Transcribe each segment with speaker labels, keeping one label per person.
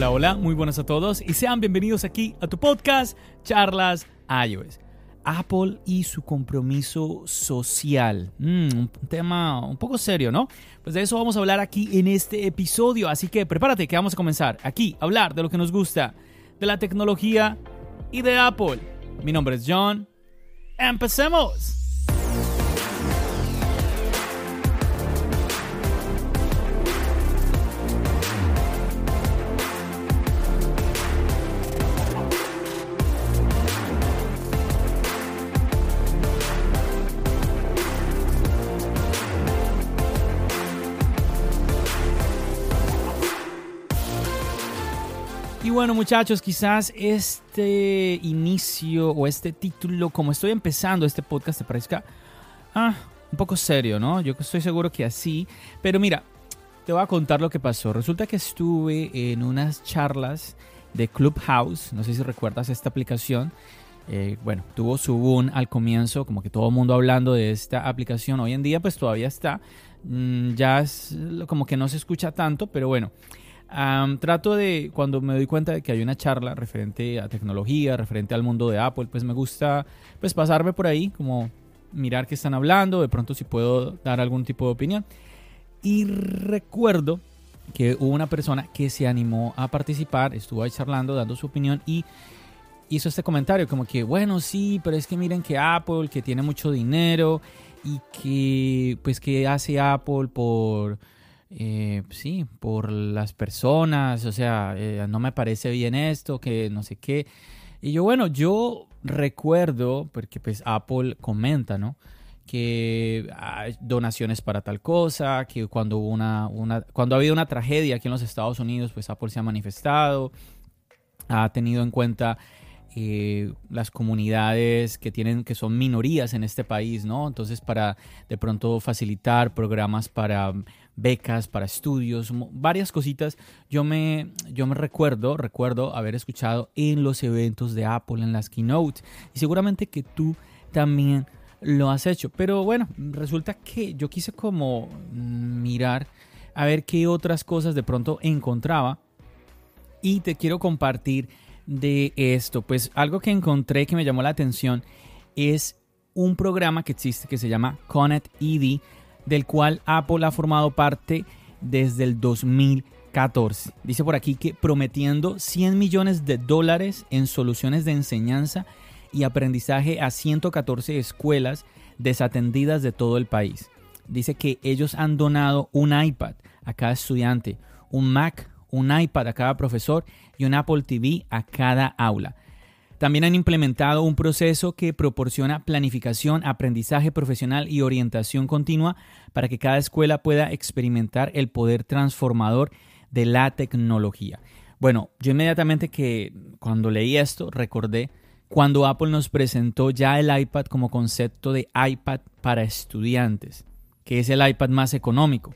Speaker 1: Hola, hola, muy buenas a todos y sean bienvenidos aquí a tu podcast Charlas iOS. Apple y su compromiso social. Mm, un tema un poco serio, ¿no? Pues de eso vamos a hablar aquí en este episodio, así que prepárate que vamos a comenzar aquí a hablar de lo que nos gusta, de la tecnología y de Apple. Mi nombre es John. ¡Empecemos! Bueno muchachos, quizás este inicio o este título, como estoy empezando este podcast, te parezca ah, un poco serio, ¿no? Yo estoy seguro que así. Pero mira, te voy a contar lo que pasó. Resulta que estuve en unas charlas de Clubhouse, no sé si recuerdas esta aplicación. Eh, bueno, tuvo su boom al comienzo, como que todo el mundo hablando de esta aplicación. Hoy en día pues todavía está, mm, ya es como que no se escucha tanto, pero bueno trato de, cuando me doy cuenta de que hay una charla referente a tecnología, referente al mundo de Apple, pues me gusta pues pasarme por ahí, como mirar qué están hablando, de pronto si puedo dar algún tipo de opinión. Y recuerdo que hubo una persona que se animó a participar, estuvo ahí charlando, dando su opinión y hizo este comentario como que, bueno, sí, pero es que miren que Apple, que tiene mucho dinero y que, pues, que hace Apple por eh, sí, por las personas, o sea, eh, no me parece bien esto, que no sé qué. Y yo, bueno, yo recuerdo, porque pues Apple comenta, ¿no? Que hay donaciones para tal cosa, que cuando, una, una, cuando ha habido una tragedia aquí en los Estados Unidos, pues Apple se ha manifestado, ha tenido en cuenta eh, las comunidades que tienen que son minorías en este país, ¿no? Entonces para de pronto facilitar programas para becas, para estudios, varias cositas. Yo me, yo me recuerdo, recuerdo haber escuchado en los eventos de Apple, en las keynotes, y seguramente que tú también lo has hecho. Pero bueno, resulta que yo quise como mirar a ver qué otras cosas de pronto encontraba y te quiero compartir de esto. Pues algo que encontré que me llamó la atención es un programa que existe que se llama Connect ED del cual Apple ha formado parte desde el 2014. Dice por aquí que prometiendo 100 millones de dólares en soluciones de enseñanza y aprendizaje a 114 escuelas desatendidas de todo el país. Dice que ellos han donado un iPad a cada estudiante, un Mac, un iPad a cada profesor y un Apple TV a cada aula. También han implementado un proceso que proporciona planificación, aprendizaje profesional y orientación continua para que cada escuela pueda experimentar el poder transformador de la tecnología. Bueno, yo inmediatamente que cuando leí esto recordé cuando Apple nos presentó ya el iPad como concepto de iPad para estudiantes, que es el iPad más económico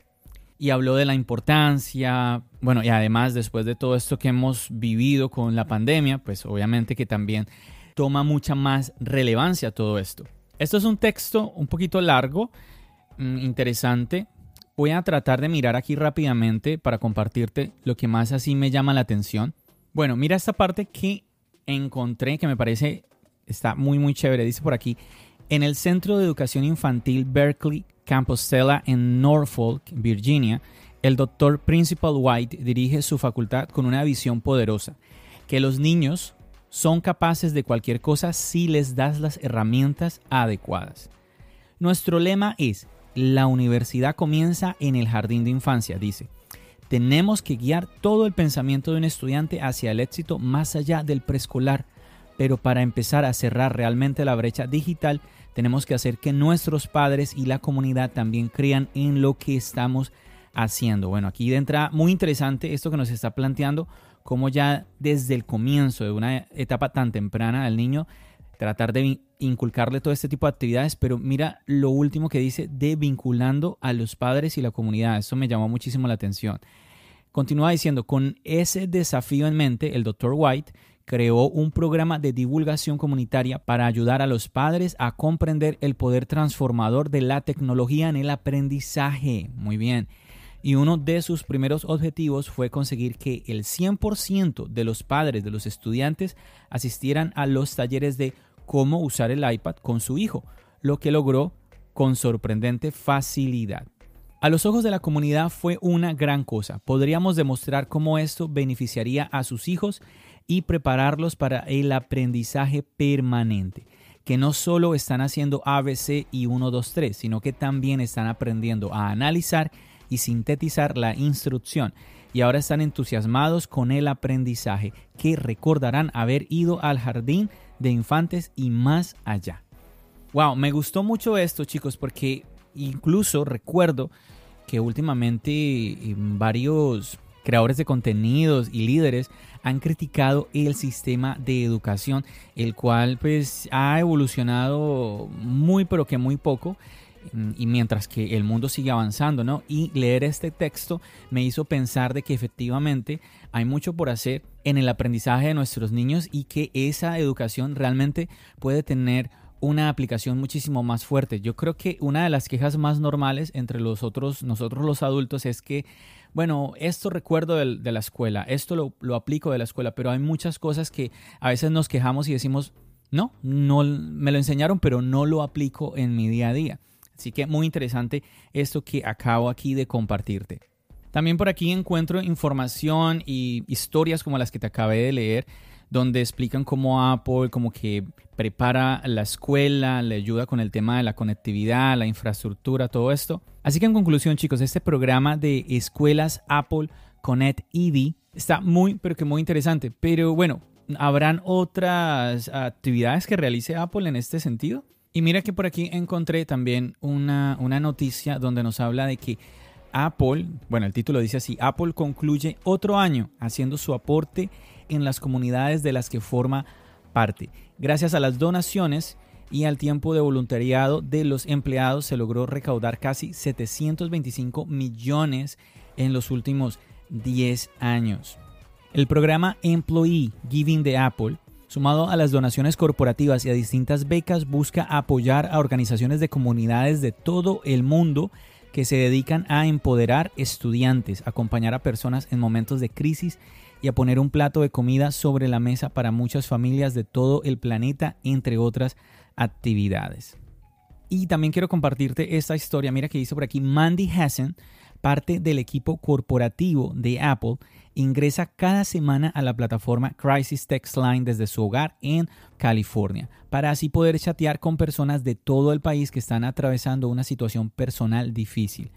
Speaker 1: y habló de la importancia, bueno, y además después de todo esto que hemos vivido con la pandemia, pues obviamente que también toma mucha más relevancia todo esto. Esto es un texto un poquito largo, mm, interesante. Voy a tratar de mirar aquí rápidamente para compartirte lo que más así me llama la atención. Bueno, mira esta parte que encontré que me parece está muy muy chévere. Dice por aquí, en el Centro de Educación Infantil Berkeley Compostela en Norfolk, Virginia, el doctor Principal White dirige su facultad con una visión poderosa, que los niños son capaces de cualquier cosa si les das las herramientas adecuadas. Nuestro lema es, la universidad comienza en el jardín de infancia, dice. Tenemos que guiar todo el pensamiento de un estudiante hacia el éxito más allá del preescolar, pero para empezar a cerrar realmente la brecha digital tenemos que hacer que nuestros padres y la comunidad también crean en lo que estamos haciendo. Bueno, aquí entra muy interesante esto que nos está planteando, como ya desde el comienzo de una etapa tan temprana al niño, tratar de inculcarle todo este tipo de actividades, pero mira lo último que dice de vinculando a los padres y la comunidad. Eso me llamó muchísimo la atención. Continúa diciendo, con ese desafío en mente, el Dr. White creó un programa de divulgación comunitaria para ayudar a los padres a comprender el poder transformador de la tecnología en el aprendizaje. Muy bien. Y uno de sus primeros objetivos fue conseguir que el 100% de los padres de los estudiantes asistieran a los talleres de cómo usar el iPad con su hijo, lo que logró con sorprendente facilidad. A los ojos de la comunidad fue una gran cosa. Podríamos demostrar cómo esto beneficiaría a sus hijos y prepararlos para el aprendizaje permanente, que no solo están haciendo ABC y 1, 2, 3, sino que también están aprendiendo a analizar y sintetizar la instrucción y ahora están entusiasmados con el aprendizaje, que recordarán haber ido al jardín de infantes y más allá. Wow, me gustó mucho esto chicos porque incluso recuerdo que últimamente eh, varios creadores de contenidos y líderes han criticado el sistema de educación, el cual pues ha evolucionado muy pero que muy poco mm, y mientras que el mundo sigue avanzando, ¿no? Y leer este texto me hizo pensar de que efectivamente hay mucho por hacer en el aprendizaje de nuestros niños y que esa educación realmente puede tener una aplicación muchísimo más fuerte. Yo creo que una de las quejas más normales entre los otros, nosotros los adultos, es que, bueno, esto recuerdo de, la escuela, esto lo, aplico de la escuela, pero hay muchas cosas que a veces nos quejamos y decimos, no, no me lo enseñaron, pero no lo aplico en mi día a día. Así que muy interesante esto que acabo aquí de compartirte. También por aquí encuentro información y historias como las que te acabé de leer donde explican cómo Apple como que prepara la escuela, le ayuda con el tema de la conectividad, la infraestructura, todo esto. Así que en conclusión, chicos, este programa de escuelas Apple Connect ED está muy, pero que muy interesante. Pero bueno, ¿habrán otras actividades que realice Apple en este sentido? Y mira que por aquí encontré también una, una noticia donde nos habla de que Apple, bueno, el título dice así, Apple concluye otro año haciendo su aporte en las comunidades de las que forma parte. Gracias a las donaciones y al tiempo de voluntariado de los empleados se logró recaudar casi 725 millones en los últimos 10 años. El programa Employee Giving de Apple, sumado a las donaciones corporativas y a distintas becas, busca apoyar a organizaciones de comunidades de todo el mundo que se dedican a empoderar estudiantes, acompañar a personas en momentos de crisis y a poner un plato de comida sobre la mesa para muchas familias de todo el planeta, entre otras actividades. Y también quiero compartirte esta historia, mira que dice por aquí, Mandy Hassan, parte del equipo corporativo de Apple, ingresa cada semana a la plataforma Crisis Text Line desde su hogar en California, para así poder chatear con personas de todo el país que están atravesando una situación personal difícil.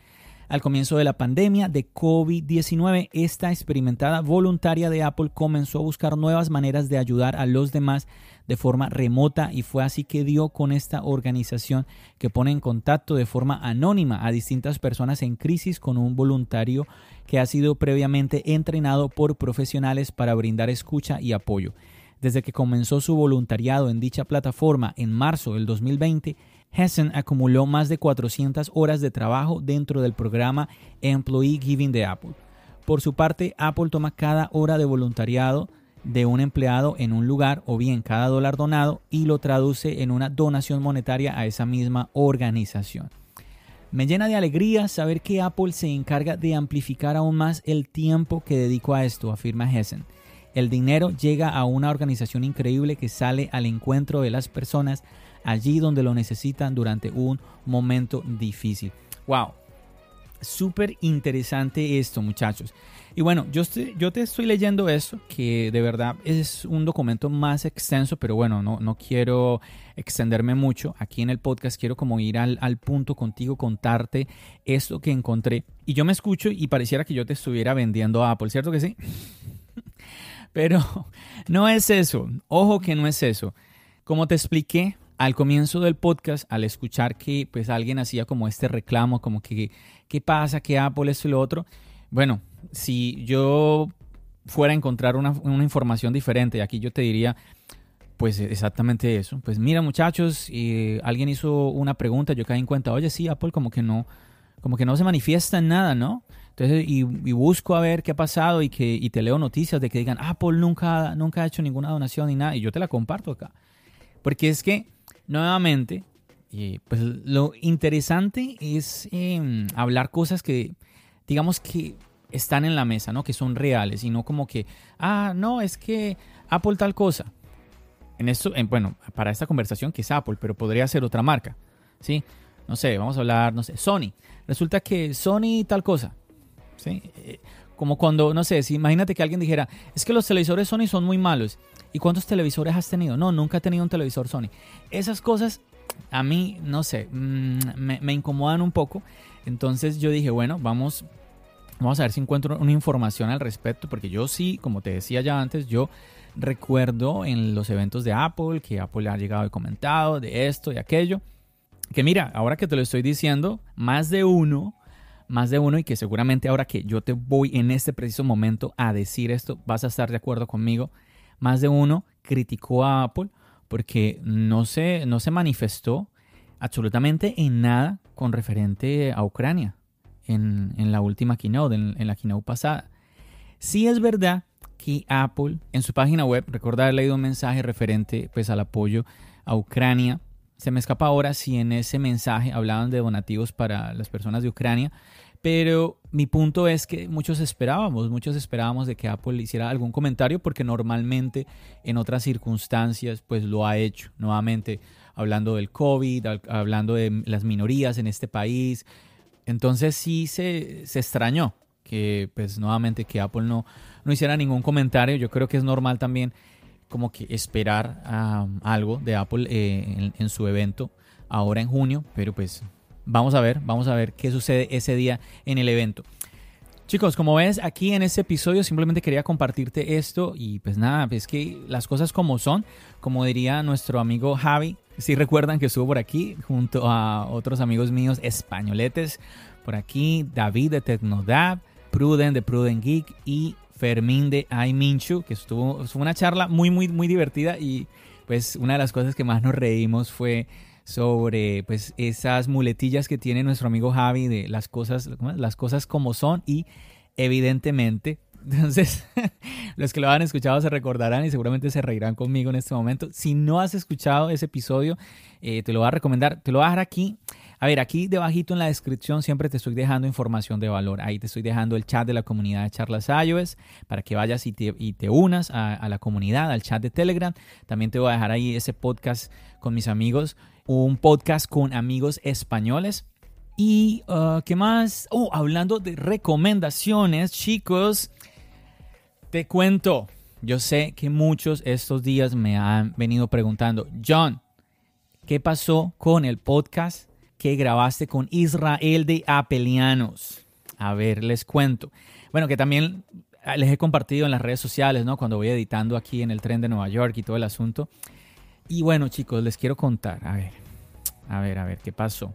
Speaker 1: Al comienzo de la pandemia de COVID-19, esta experimentada voluntaria de Apple comenzó a buscar nuevas maneras de ayudar a los demás de forma remota y fue así que dio con esta organización que pone en contacto de forma anónima a distintas personas en crisis con un voluntario que ha sido previamente entrenado por profesionales para brindar escucha y apoyo. Desde que comenzó su voluntariado en dicha plataforma en marzo del 2020, Hessen acumuló más de 400 horas de trabajo dentro del programa Employee Giving de Apple. Por su parte, Apple toma cada hora de voluntariado de un empleado en un lugar o bien cada dólar donado y lo traduce en una donación monetaria a esa misma organización. Me llena de alegría saber que Apple se encarga de amplificar aún más el tiempo que dedico a esto, afirma Hessen. El dinero llega a una organización increíble que sale al encuentro de las personas allí donde lo necesitan durante un momento difícil. ¡Wow! Súper interesante esto, muchachos. Y bueno, yo, yo te estoy leyendo eso, que de verdad es un documento más extenso, pero bueno, no, no quiero extenderme mucho. Aquí en el podcast quiero como ir al, al punto contigo, contarte esto que encontré. Y yo me escucho y pareciera que yo te estuviera vendiendo Apple, ¿cierto que sí? pero no es eso. Ojo que no es eso. Como te expliqué, al comienzo del podcast, al escuchar que pues alguien hacía como este reclamo, como que qué pasa, que Apple esto y lo otro, bueno, si yo fuera a encontrar una, una información diferente, aquí yo te diría, pues exactamente eso. Pues mira muchachos, y alguien hizo una pregunta, yo caí en cuenta, oye sí, Apple como que no, como que no se manifiesta en nada, ¿no? Entonces, y, busco a ver qué ha pasado y, que, y te leo noticias de que digan, Apple nunca, nunca ha hecho ninguna donación ni nada, y yo te la comparto acá. Porque es que, nuevamente, pues lo interesante es em, hablar cosas que, digamos que están en la mesa, ¿no? Que son reales y no como que, ah, no, es que Apple tal cosa. En esto, en, bueno, para esta conversación que es Apple, pero podría ser otra marca, ¿sí? No sé, vamos a hablar, no sé, Sony. Resulta que Sony tal cosa. ¿sí? Eh, como cuando, no sé, si imagínate que alguien dijera, es que los televisores Sony son muy malos. ¿Y cuántos televisores has tenido? No, nunca he tenido un televisor Sony. Esas cosas a mí, no sé, mm, me, incomodan un poco. Entonces yo dije, bueno, vamos, vamos a ver si encuentro una información al respecto, porque yo sí, como te decía ya antes, yo recuerdo en los eventos de Apple que Apple ha llegado y comentado de esto y aquello. Que mira, ahora que te lo estoy diciendo, más de uno más de uno y que seguramente ahora que yo te voy en este preciso momento a decir esto, vas a estar de acuerdo conmigo, más de uno criticó a Apple porque no se, no se manifestó absolutamente en nada con referente a Ucrania en, la última keynote, en, en, la keynote pasada. Sí es verdad que Apple en su página web, recuerda haber leído un mensaje referente pues, al apoyo a Ucrania se me escapa ahora si en ese mensaje hablaban de donativos para las personas de Ucrania, pero mi punto es que muchos esperábamos, muchos esperábamos de que Apple hiciera algún comentario porque normalmente en otras circunstancias pues lo ha hecho, nuevamente hablando del COVID, hablando de las minorías en este país. Entonces sí se, se extrañó que pues nuevamente que Apple no, no hiciera ningún comentario. Yo creo que es normal también como que esperar algo de Apple eh, en, su evento ahora en junio, pero pues vamos a ver, vamos a ver qué sucede ese día en el evento. Chicos, como ves aquí en este episodio simplemente quería compartirte esto y pues nada, es que las cosas como son, como diría nuestro amigo Javi, si recuerdan que estuvo por aquí junto a otros amigos míos españoletes, por aquí David de Tecnodab, Pruden de Pruden Geek y Fermín de Minchu, que estuvo, fue una charla muy, muy, muy divertida y pues una de las cosas que más nos reímos fue sobre pues esas muletillas que tiene nuestro amigo Javi de las cosas, las cosas como son y evidentemente entonces, los que lo han escuchado se recordarán y seguramente se reirán conmigo en este momento. Si no has escuchado ese episodio, eh, te lo voy a recomendar. Te lo voy a dejar aquí a ver, aquí debajito en la descripción siempre te estoy dejando información de valor. Ahí te estoy dejando el chat de la comunidad de charlas iOS para que vayas y te, unas a, la comunidad, al chat de Telegram. También te voy a dejar ahí ese podcast con mis amigos, un podcast con amigos españoles. Y, uh, ¿qué más? Oh, hablando de recomendaciones, chicos, te cuento. Yo sé que muchos estos días me han venido preguntando, John, ¿qué pasó con el podcast que grabaste con Israel de Apelianos. A ver, les cuento. Bueno, que también les he compartido en las redes sociales, ¿no? Cuando voy editando aquí en el tren de Nueva York y todo el asunto. Y bueno, chicos, les quiero contar. A ver, a ver, a ver, ¿qué pasó?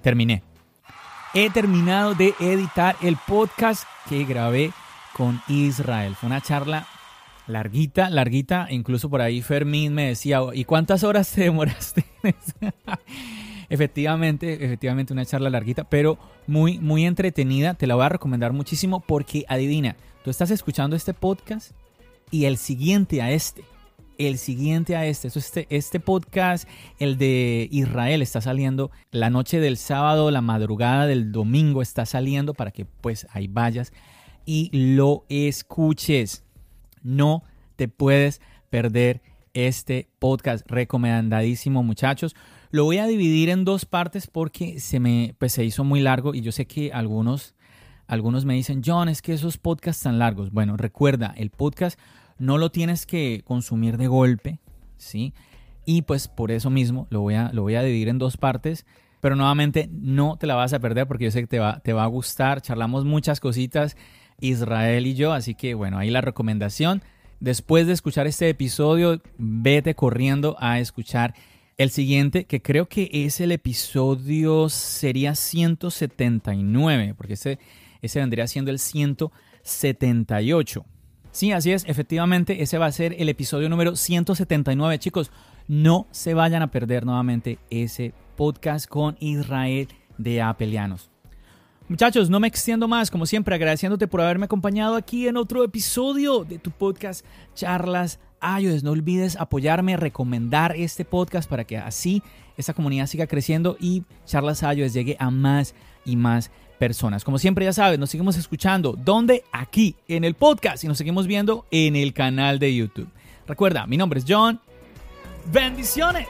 Speaker 1: Terminé. He terminado de editar el podcast que grabé con Israel. Fue una charla larguita, larguita. Incluso por ahí Fermín me decía, ¿y cuántas horas te demoraste? efectivamente, efectivamente una charla larguita, pero muy, muy entretenida. Te la voy a recomendar muchísimo porque adivina, tú estás escuchando este podcast y el siguiente a este el siguiente a este. este. Este podcast, el de Israel, está saliendo la noche del sábado, la madrugada del domingo está saliendo para que pues ahí vayas y lo escuches. No te puedes perder este podcast recomendadísimo, muchachos. Lo voy a dividir en dos partes porque se me pues, se hizo muy largo y yo sé que algunos algunos me dicen, "John, es que esos podcasts tan largos." Bueno, recuerda, el podcast no lo tienes que consumir de golpe, ¿sí? Y pues por eso mismo lo voy a lo voy a dividir en dos partes, pero nuevamente no te la vas a perder porque yo sé que te va te va a gustar. Charlamos muchas cositas Israel y yo, así que bueno, ahí la recomendación después de escuchar este episodio, vete corriendo a escuchar el siguiente, que creo que es el episodio, sería 179, porque ese, ese vendría siendo el 178. Sí, así es, efectivamente, ese va a ser el episodio número 179. Chicos, no se vayan a perder nuevamente ese podcast con Israel de Apelianos. Muchachos, no me extiendo más, como siempre, agradeciéndote por haberme acompañado aquí en otro episodio de tu podcast Charlas Ayudes. No olvides apoyarme, recomendar este podcast para que así esta comunidad siga creciendo y Charlas Ayudes llegue a más y más personas. Como siempre, ya sabes, nos seguimos escuchando. ¿Dónde? Aquí, en el podcast y nos seguimos viendo en el canal de YouTube. Recuerda, mi nombre es John. Bendiciones.